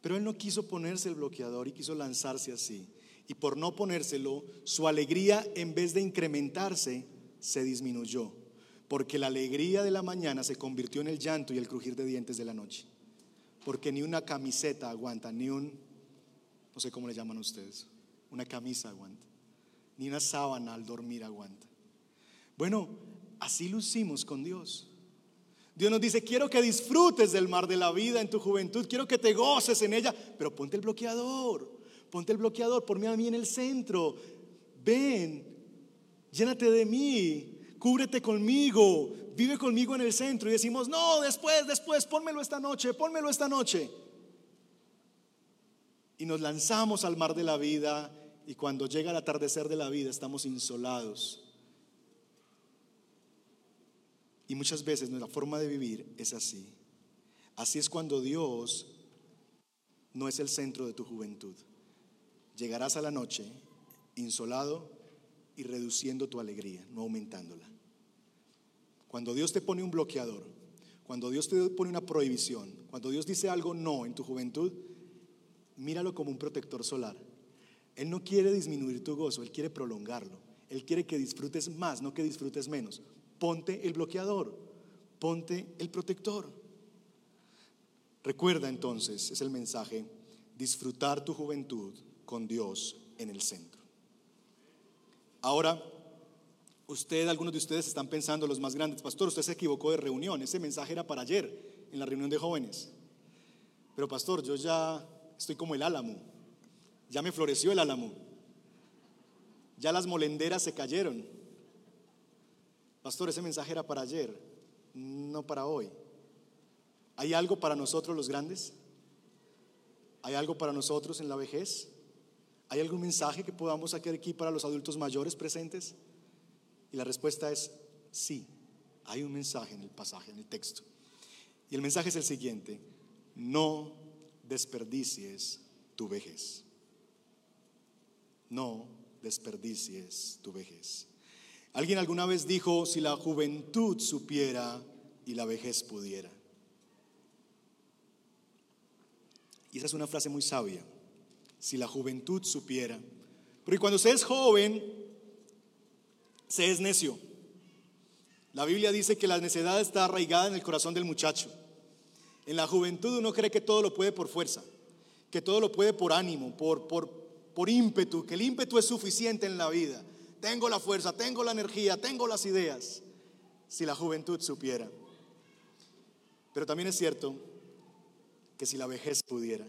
Pero él no quiso ponerse el bloqueador y quiso lanzarse así. Y por no ponérselo, su alegría en vez de incrementarse, se disminuyó. Porque la alegría de la mañana se convirtió en el llanto y el crujir de dientes de la noche porque ni una camiseta aguanta, ni un, no sé cómo le llaman ustedes, una camisa aguanta, ni una sábana al dormir aguanta. Bueno, así lucimos con Dios. Dios nos dice, quiero que disfrutes del mar de la vida en tu juventud, quiero que te goces en ella, pero ponte el bloqueador, ponte el bloqueador, ponme a mí en el centro, ven, llénate de mí, cúbrete conmigo, vive conmigo en el centro y decimos, no, después, después, pónmelo esta noche, pónmelo esta noche. Y nos lanzamos al mar de la vida y cuando llega el atardecer de la vida estamos insolados. Y muchas veces nuestra forma de vivir es así. Así es cuando Dios no es el centro de tu juventud. Llegarás a la noche insolado y reduciendo tu alegría, no aumentándola. Cuando Dios te pone un bloqueador, cuando Dios te pone una prohibición, cuando Dios dice algo no en tu juventud, míralo como un protector solar. Él no quiere disminuir tu gozo, Él quiere prolongarlo. Él quiere que disfrutes más, no que disfrutes menos. Ponte el bloqueador, ponte el protector. Recuerda entonces, es el mensaje, disfrutar tu juventud con Dios en el centro. Ahora, usted, algunos de ustedes están pensando, los más grandes, pastor, usted se equivocó de reunión, ese mensaje era para ayer, en la reunión de jóvenes. Pero pastor, yo ya estoy como el álamo, ya me floreció el álamo, ya las molenderas se cayeron. Pastor, ese mensaje era para ayer, no para hoy. ¿Hay algo para nosotros los grandes? ¿Hay algo para nosotros en la vejez? ¿Hay algún mensaje que podamos sacar aquí para los adultos mayores presentes? Y la respuesta es sí, hay un mensaje en el pasaje, en el texto. Y el mensaje es el siguiente, no desperdicies tu vejez. No desperdicies tu vejez. Alguien alguna vez dijo, si la juventud supiera y la vejez pudiera. Y esa es una frase muy sabia. Si la juventud supiera. Porque cuando se es joven, se es necio. La Biblia dice que la necedad está arraigada en el corazón del muchacho. En la juventud uno cree que todo lo puede por fuerza, que todo lo puede por ánimo, por, por, por ímpetu, que el ímpetu es suficiente en la vida. Tengo la fuerza, tengo la energía, tengo las ideas. Si la juventud supiera. Pero también es cierto que si la vejez pudiera.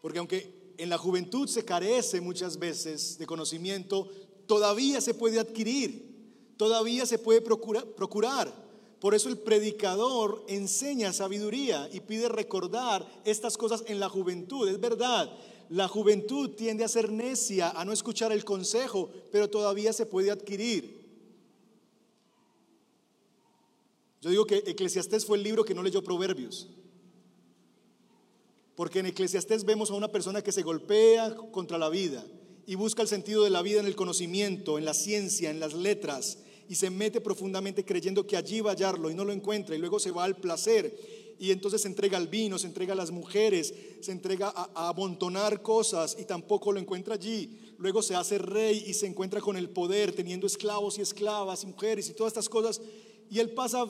Porque aunque en la juventud se carece muchas veces de conocimiento, todavía se puede adquirir, todavía se puede procurar. Por eso el predicador enseña sabiduría y pide recordar estas cosas en la juventud. Es verdad, la juventud tiende a ser necia, a no escuchar el consejo, pero todavía se puede adquirir. Yo digo que Eclesiastés fue el libro que no leyó Proverbios. Porque en Eclesiastés vemos a una persona que se golpea contra la vida y busca el sentido de la vida en el conocimiento, en la ciencia, en las letras, y se mete profundamente creyendo que allí va a hallarlo y no lo encuentra, y luego se va al placer, y entonces se entrega al vino, se entrega a las mujeres, se entrega a, a amontonar cosas y tampoco lo encuentra allí. Luego se hace rey y se encuentra con el poder, teniendo esclavos y esclavas y mujeres y todas estas cosas, y él pasa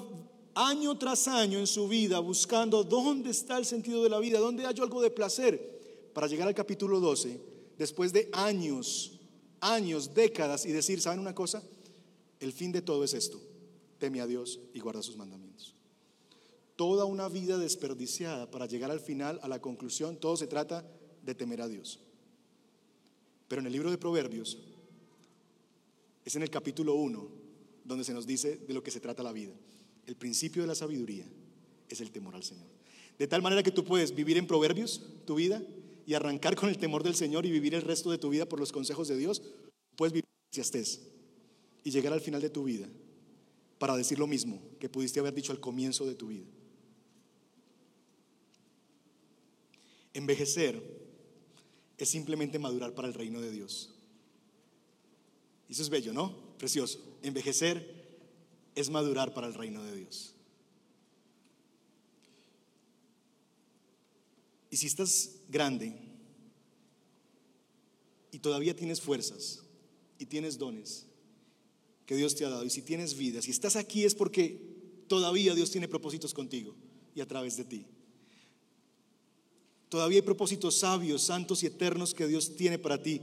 año tras año en su vida buscando dónde está el sentido de la vida, dónde hay algo de placer, para llegar al capítulo 12, después de años, años, décadas, y decir, ¿saben una cosa? El fin de todo es esto, teme a Dios y guarda sus mandamientos. Toda una vida desperdiciada para llegar al final, a la conclusión, todo se trata de temer a Dios. Pero en el libro de Proverbios, es en el capítulo 1 donde se nos dice de lo que se trata la vida. El principio de la sabiduría es el temor al Señor. De tal manera que tú puedes vivir en proverbios tu vida y arrancar con el temor del Señor y vivir el resto de tu vida por los consejos de Dios. Puedes vivir si estés y llegar al final de tu vida para decir lo mismo que pudiste haber dicho al comienzo de tu vida. Envejecer es simplemente madurar para el reino de Dios. Eso es bello, ¿no? Precioso. Envejecer es madurar para el reino de Dios. Y si estás grande y todavía tienes fuerzas y tienes dones que Dios te ha dado, y si tienes vida, si estás aquí es porque todavía Dios tiene propósitos contigo y a través de ti. Todavía hay propósitos sabios, santos y eternos que Dios tiene para ti.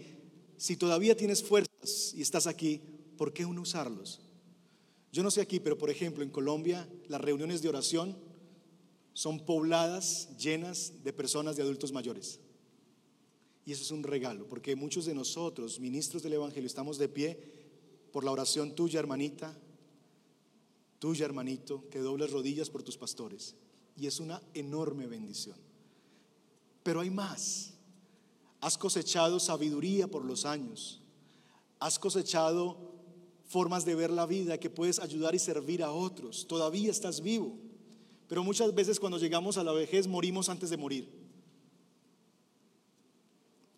Si todavía tienes fuerzas y estás aquí, ¿por qué no usarlos? Yo no sé aquí, pero por ejemplo en Colombia las reuniones de oración son pobladas, llenas de personas de adultos mayores. Y eso es un regalo, porque muchos de nosotros, ministros del Evangelio, estamos de pie por la oración tuya, hermanita, tuya, hermanito, que dobles rodillas por tus pastores. Y es una enorme bendición. Pero hay más. Has cosechado sabiduría por los años. Has cosechado formas de ver la vida, que puedes ayudar y servir a otros. Todavía estás vivo. Pero muchas veces cuando llegamos a la vejez morimos antes de morir.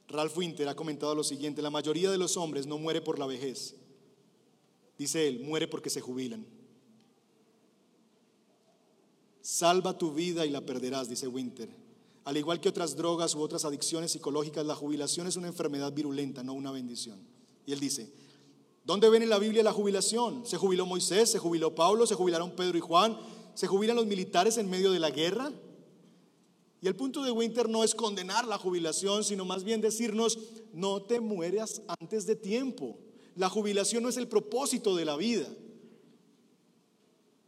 Ralph Winter ha comentado lo siguiente, la mayoría de los hombres no muere por la vejez. Dice él, muere porque se jubilan. Salva tu vida y la perderás, dice Winter. Al igual que otras drogas u otras adicciones psicológicas, la jubilación es una enfermedad virulenta, no una bendición. Y él dice, ¿dónde ven en la Biblia la jubilación? ¿Se jubiló Moisés? ¿Se jubiló Pablo? ¿Se jubilaron Pedro y Juan? ¿Se jubilan los militares en medio de la guerra? Y el punto de Winter no es condenar la jubilación, sino más bien decirnos, no te mueras antes de tiempo. La jubilación no es el propósito de la vida.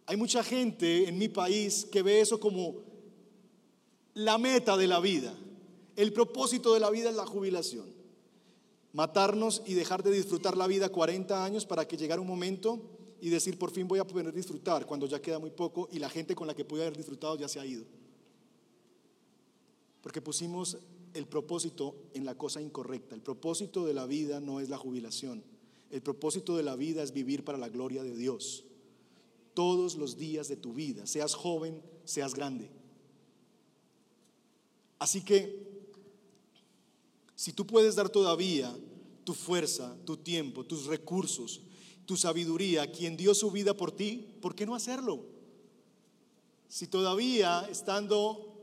Hay mucha gente en mi país que ve eso como la meta de la vida. El propósito de la vida es la jubilación. Matarnos y dejar de disfrutar la vida 40 años para que llegara un momento y decir por fin voy a poder disfrutar cuando ya queda muy poco y la gente con la que pude haber disfrutado ya se ha ido. Porque pusimos el propósito en la cosa incorrecta. El propósito de la vida no es la jubilación. El propósito de la vida es vivir para la gloria de Dios. Todos los días de tu vida, seas joven, seas grande. Así que, si tú puedes dar todavía tu fuerza, tu tiempo, tus recursos, tu sabiduría a quien dio su vida por ti, ¿por qué no hacerlo? Si todavía estando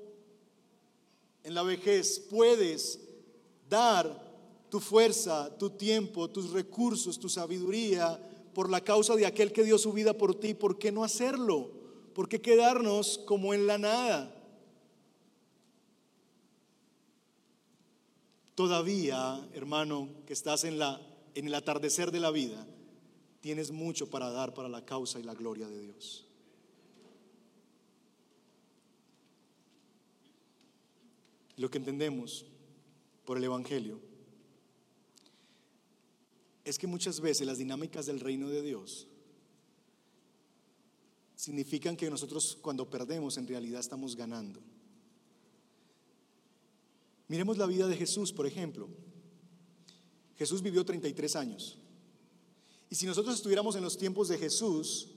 en la vejez puedes dar tu fuerza, tu tiempo, tus recursos, tu sabiduría por la causa de aquel que dio su vida por ti, ¿por qué no hacerlo? ¿Por qué quedarnos como en la nada? Todavía, hermano, que estás en, la, en el atardecer de la vida, tienes mucho para dar para la causa y la gloria de Dios. Lo que entendemos por el Evangelio es que muchas veces las dinámicas del reino de Dios significan que nosotros cuando perdemos en realidad estamos ganando. Miremos la vida de Jesús, por ejemplo. Jesús vivió 33 años. Y si nosotros estuviéramos en los tiempos de Jesús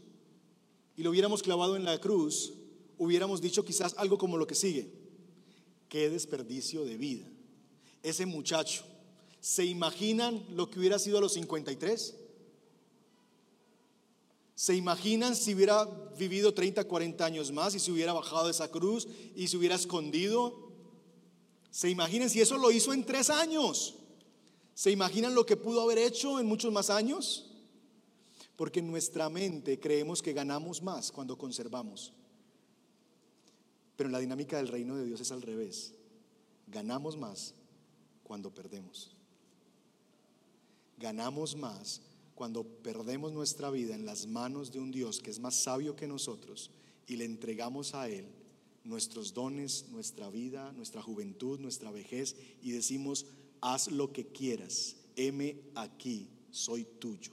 y lo hubiéramos clavado en la cruz, hubiéramos dicho quizás algo como lo que sigue. Qué desperdicio de vida. Ese muchacho, ¿se imaginan lo que hubiera sido a los 53? ¿Se imaginan si hubiera vivido 30, 40 años más y si hubiera bajado de esa cruz y se hubiera escondido? ¿Se imaginan si eso lo hizo en tres años? ¿Se imaginan lo que pudo haber hecho en muchos más años? Porque en nuestra mente creemos que ganamos más cuando conservamos. Pero en la dinámica del reino de Dios es al revés. Ganamos más cuando perdemos. Ganamos más cuando perdemos nuestra vida en las manos de un Dios que es más sabio que nosotros y le entregamos a Él nuestros dones, nuestra vida, nuestra juventud, nuestra vejez y decimos, haz lo que quieras, heme aquí, soy tuyo.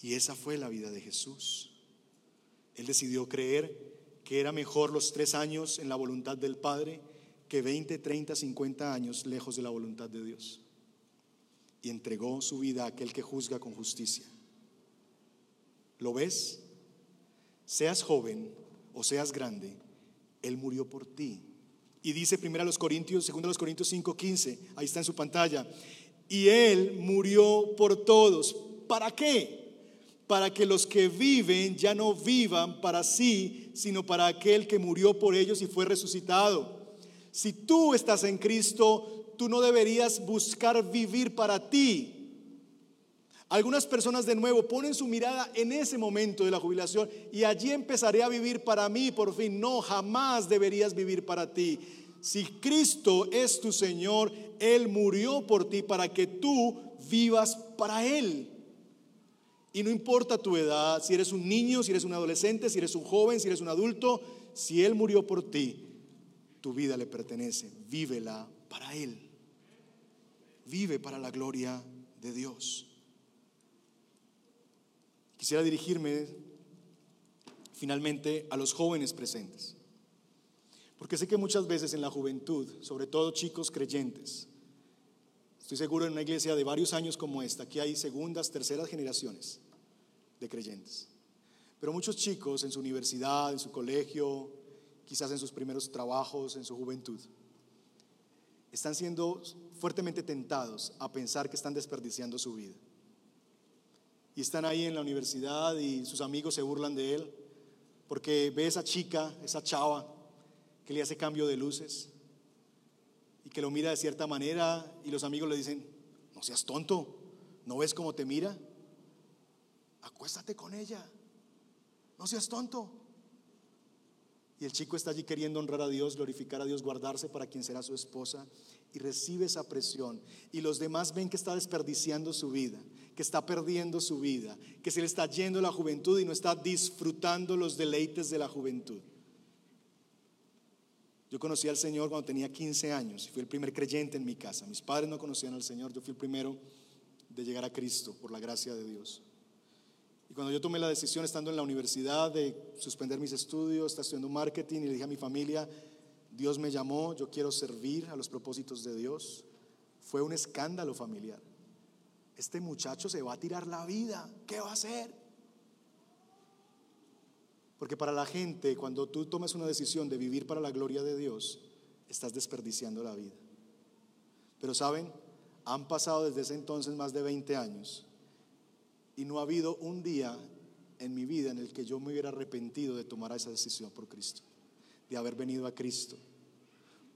Y esa fue la vida de Jesús. Él decidió creer que era mejor los tres años en la voluntad del Padre que 20, 30, 50 años lejos de la voluntad de Dios. Y entregó su vida a aquel que juzga con justicia. ¿Lo ves? Seas joven o seas grande, Él murió por ti. Y dice primero a los Corintios, segundo a los Corintios 5, 15, ahí está en su pantalla. Y Él murió por todos. ¿Para qué? para que los que viven ya no vivan para sí, sino para aquel que murió por ellos y fue resucitado. Si tú estás en Cristo, tú no deberías buscar vivir para ti. Algunas personas de nuevo ponen su mirada en ese momento de la jubilación y allí empezaré a vivir para mí por fin. No, jamás deberías vivir para ti. Si Cristo es tu Señor, Él murió por ti para que tú vivas para Él. Y no importa tu edad, si eres un niño, si eres un adolescente, si eres un joven, si eres un adulto, si Él murió por ti, tu vida le pertenece. Vívela para Él. Vive para la gloria de Dios. Quisiera dirigirme finalmente a los jóvenes presentes. Porque sé que muchas veces en la juventud, sobre todo chicos creyentes, estoy seguro en una iglesia de varios años como esta, que hay segundas, terceras generaciones de creyentes. Pero muchos chicos en su universidad, en su colegio, quizás en sus primeros trabajos, en su juventud, están siendo fuertemente tentados a pensar que están desperdiciando su vida. Y están ahí en la universidad y sus amigos se burlan de él porque ve esa chica, esa chava, que le hace cambio de luces y que lo mira de cierta manera y los amigos le dicen, no seas tonto, ¿no ves cómo te mira? Acuéstate con ella, no seas tonto. Y el chico está allí queriendo honrar a Dios, glorificar a Dios, guardarse para quien será su esposa y recibe esa presión. Y los demás ven que está desperdiciando su vida, que está perdiendo su vida, que se le está yendo la juventud y no está disfrutando los deleites de la juventud. Yo conocí al Señor cuando tenía 15 años y fui el primer creyente en mi casa. Mis padres no conocían al Señor, yo fui el primero de llegar a Cristo por la gracia de Dios. Y cuando yo tomé la decisión, estando en la universidad, de suspender mis estudios, estudiando marketing y le dije a mi familia, Dios me llamó, yo quiero servir a los propósitos de Dios, fue un escándalo familiar. Este muchacho se va a tirar la vida, ¿qué va a hacer? Porque para la gente, cuando tú tomas una decisión de vivir para la gloria de Dios, estás desperdiciando la vida. Pero saben, han pasado desde ese entonces más de 20 años y no ha habido un día en mi vida en el que yo me hubiera arrepentido de tomar esa decisión por Cristo, de haber venido a Cristo.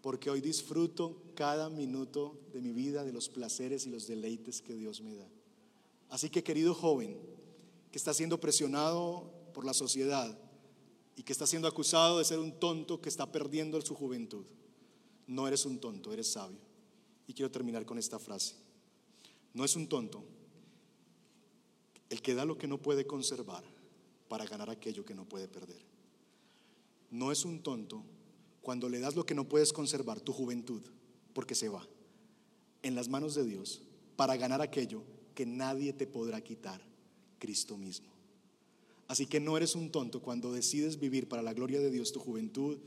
Porque hoy disfruto cada minuto de mi vida, de los placeres y los deleites que Dios me da. Así que querido joven, que está siendo presionado por la sociedad, y que está siendo acusado de ser un tonto que está perdiendo su juventud. No eres un tonto, eres sabio. Y quiero terminar con esta frase. No es un tonto el que da lo que no puede conservar para ganar aquello que no puede perder. No es un tonto cuando le das lo que no puedes conservar, tu juventud, porque se va, en las manos de Dios, para ganar aquello que nadie te podrá quitar, Cristo mismo. Así que no eres un tonto cuando decides vivir para la gloria de Dios tu juventud,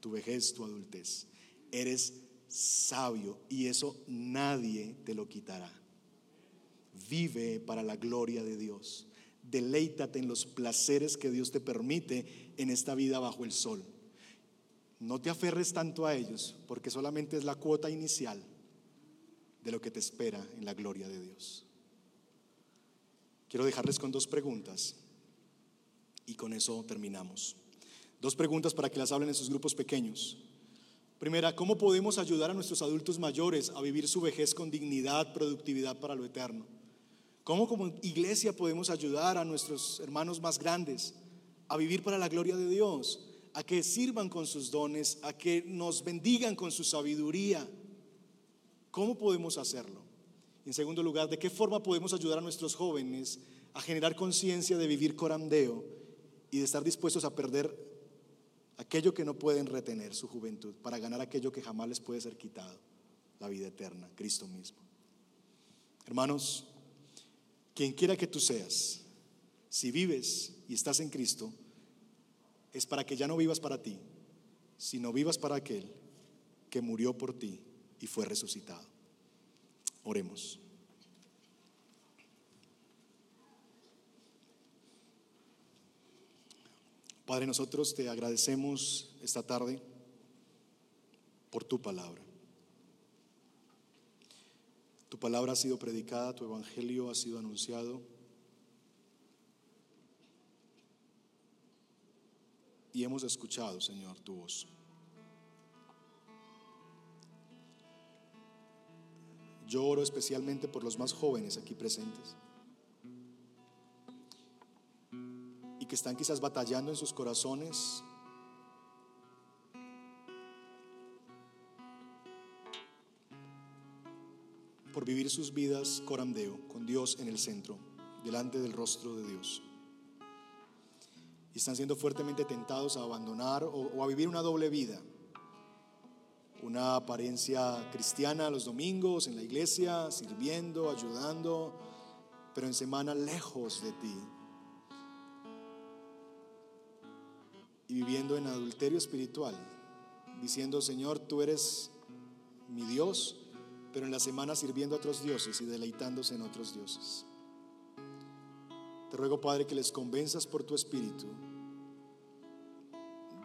tu vejez, tu adultez. Eres sabio y eso nadie te lo quitará. Vive para la gloria de Dios. Deleítate en los placeres que Dios te permite en esta vida bajo el sol. No te aferres tanto a ellos porque solamente es la cuota inicial de lo que te espera en la gloria de Dios. Quiero dejarles con dos preguntas y con eso terminamos. Dos preguntas para que las hablen en sus grupos pequeños. Primera, ¿cómo podemos ayudar a nuestros adultos mayores a vivir su vejez con dignidad, productividad para lo eterno? ¿Cómo como iglesia podemos ayudar a nuestros hermanos más grandes a vivir para la gloria de Dios? A que sirvan con sus dones, a que nos bendigan con su sabiduría. ¿Cómo podemos hacerlo? En segundo lugar, ¿de qué forma podemos ayudar a nuestros jóvenes a generar conciencia de vivir corandeo y de estar dispuestos a perder aquello que no pueden retener, su juventud, para ganar aquello que jamás les puede ser quitado, la vida eterna, Cristo mismo. Hermanos, quien quiera que tú seas, si vives y estás en Cristo, es para que ya no vivas para ti, sino vivas para aquel que murió por ti y fue resucitado. Oremos. Padre, nosotros te agradecemos esta tarde por tu palabra. Tu palabra ha sido predicada, tu evangelio ha sido anunciado. Y hemos escuchado, Señor, tu voz. Yo oro especialmente por los más jóvenes aquí presentes. que están quizás batallando en sus corazones. por vivir sus vidas corandeo, con Dios en el centro, delante del rostro de Dios. Están siendo fuertemente tentados a abandonar o, o a vivir una doble vida. Una apariencia cristiana los domingos en la iglesia, sirviendo, ayudando, pero en semana lejos de ti, y viviendo en adulterio espiritual, diciendo, Señor, tú eres mi Dios, pero en la semana sirviendo a otros dioses y deleitándose en otros dioses. Te ruego, Padre, que les convenzas por tu espíritu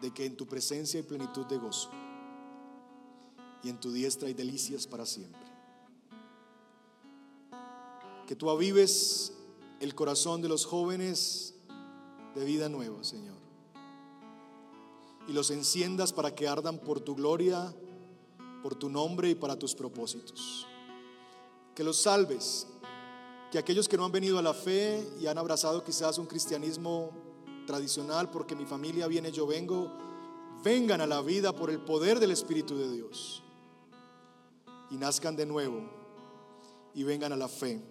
de que en tu presencia hay plenitud de gozo y en tu diestra hay delicias para siempre. Que tú avives el corazón de los jóvenes de vida nueva, Señor y los enciendas para que ardan por tu gloria, por tu nombre y para tus propósitos. Que los salves, que aquellos que no han venido a la fe y han abrazado quizás un cristianismo tradicional porque mi familia viene, yo vengo, vengan a la vida por el poder del Espíritu de Dios y nazcan de nuevo y vengan a la fe.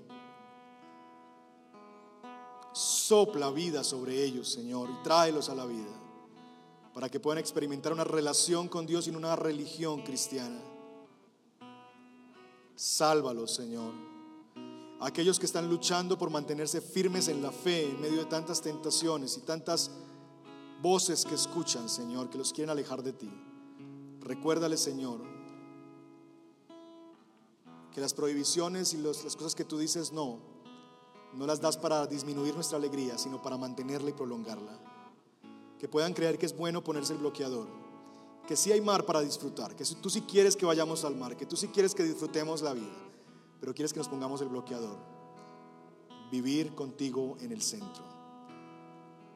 Sopla vida sobre ellos, Señor, y tráelos a la vida para que puedan experimentar una relación con Dios y una religión cristiana. Sálvalos, Señor. Aquellos que están luchando por mantenerse firmes en la fe en medio de tantas tentaciones y tantas voces que escuchan, Señor, que los quieren alejar de ti. Recuérdale, Señor, que las prohibiciones y las cosas que tú dices no, no las das para disminuir nuestra alegría, sino para mantenerla y prolongarla. Que puedan creer que es bueno ponerse el bloqueador, que sí hay mar para disfrutar, que tú sí quieres que vayamos al mar, que tú sí quieres que disfrutemos la vida, pero quieres que nos pongamos el bloqueador. Vivir contigo en el centro,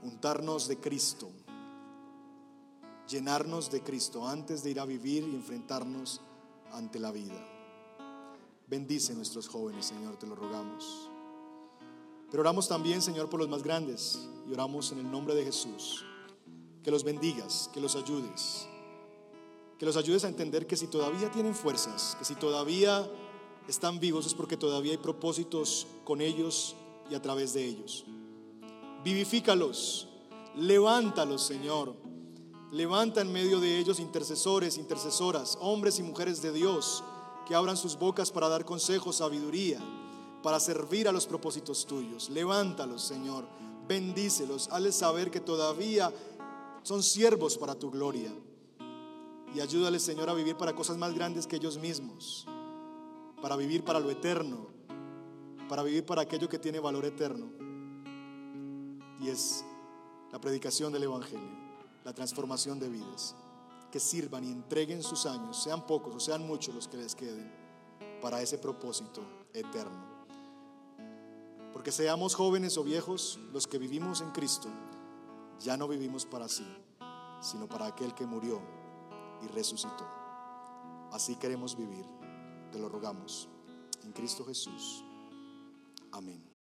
untarnos de Cristo, llenarnos de Cristo antes de ir a vivir y enfrentarnos ante la vida. Bendice a nuestros jóvenes, Señor, te lo rogamos. Pero oramos también, Señor, por los más grandes y oramos en el nombre de Jesús. Que los bendigas, que los ayudes, que los ayudes a entender que si todavía tienen fuerzas, que si todavía están vivos es porque todavía hay propósitos con ellos y a través de ellos. Vivifícalos, levántalos, Señor. Levanta en medio de ellos intercesores, intercesoras, hombres y mujeres de Dios que abran sus bocas para dar consejos, sabiduría, para servir a los propósitos tuyos. Levántalos, Señor, bendícelos, hazles saber que todavía son siervos para tu gloria. Y ayúdales, Señor, a vivir para cosas más grandes que ellos mismos, para vivir para lo eterno, para vivir para aquello que tiene valor eterno. Y es la predicación del Evangelio, la transformación de vidas que sirvan y entreguen sus años, sean pocos o sean muchos los que les queden, para ese propósito eterno. Porque seamos jóvenes o viejos, los que vivimos en Cristo, ya no vivimos para sí, sino para aquel que murió y resucitó. Así queremos vivir, te lo rogamos, en Cristo Jesús. Amén.